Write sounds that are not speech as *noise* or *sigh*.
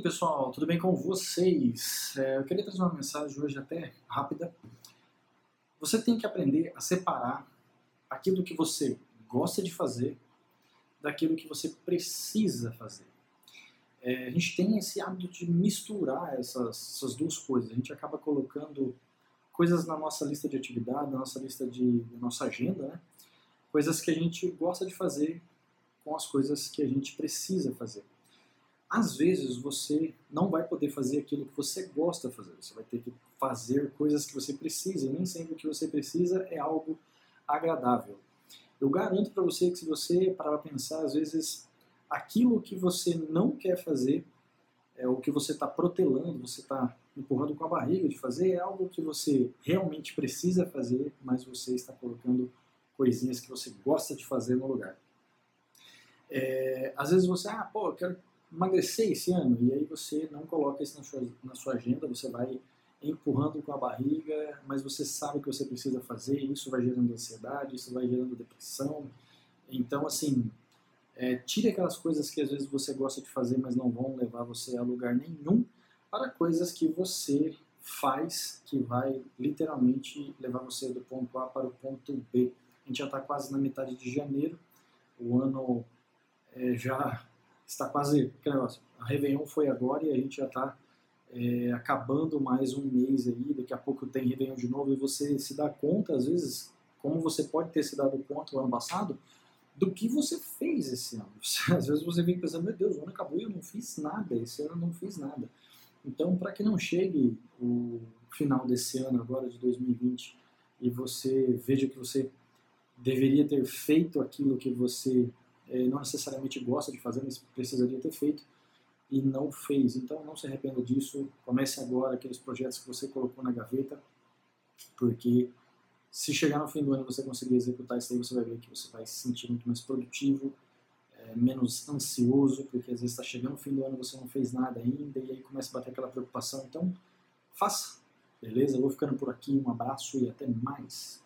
pessoal, tudo bem com vocês? É, eu queria trazer uma mensagem hoje até rápida. Você tem que aprender a separar aquilo que você gosta de fazer daquilo que você precisa fazer. É, a gente tem esse hábito de misturar essas, essas, duas coisas. A gente acaba colocando coisas na nossa lista de atividade, na nossa lista de na nossa agenda, né? coisas que a gente gosta de fazer com as coisas que a gente precisa fazer às vezes você não vai poder fazer aquilo que você gosta de fazer. Você vai ter que fazer coisas que você precisa, e nem sempre o que você precisa é algo agradável. Eu garanto para você que se você parar para pensar, às vezes aquilo que você não quer fazer, é o que você está protelando, você está empurrando com a barriga de fazer, é algo que você realmente precisa fazer, mas você está colocando coisinhas que você gosta de fazer no lugar. É, às vezes você, ah, pô, eu quero emagrecer esse ano, e aí você não coloca isso na sua, na sua agenda, você vai empurrando com a barriga, mas você sabe que você precisa fazer, isso vai gerando ansiedade, isso vai gerando depressão. Então, assim, é, tire aquelas coisas que às vezes você gosta de fazer, mas não vão levar você a lugar nenhum, para coisas que você faz, que vai literalmente levar você do ponto A para o ponto B. A gente já está quase na metade de janeiro, o ano é, já está quase, que negócio, a Réveillon foi agora e a gente já está é, acabando mais um mês aí, daqui a pouco tem Réveillon de novo e você se dá conta, às vezes, como você pode ter se dado conta o ano passado, do que você fez esse ano. *laughs* Às vezes você vem pensando, meu Deus, o ano acabou e eu não fiz nada, esse ano eu não fiz nada. Então, para que não chegue o final desse ano agora, de 2020, e você veja que você deveria ter feito aquilo que você não necessariamente gosta de fazer, mas precisaria ter feito e não fez. Então não se arrependa disso, comece agora aqueles projetos que você colocou na gaveta, porque se chegar no fim do ano você conseguir executar isso aí, você vai ver que você vai se sentir muito mais produtivo, é, menos ansioso, porque às vezes está chegando no fim do ano você não fez nada ainda e aí começa a bater aquela preocupação. Então, faça, beleza? Eu vou ficando por aqui, um abraço e até mais.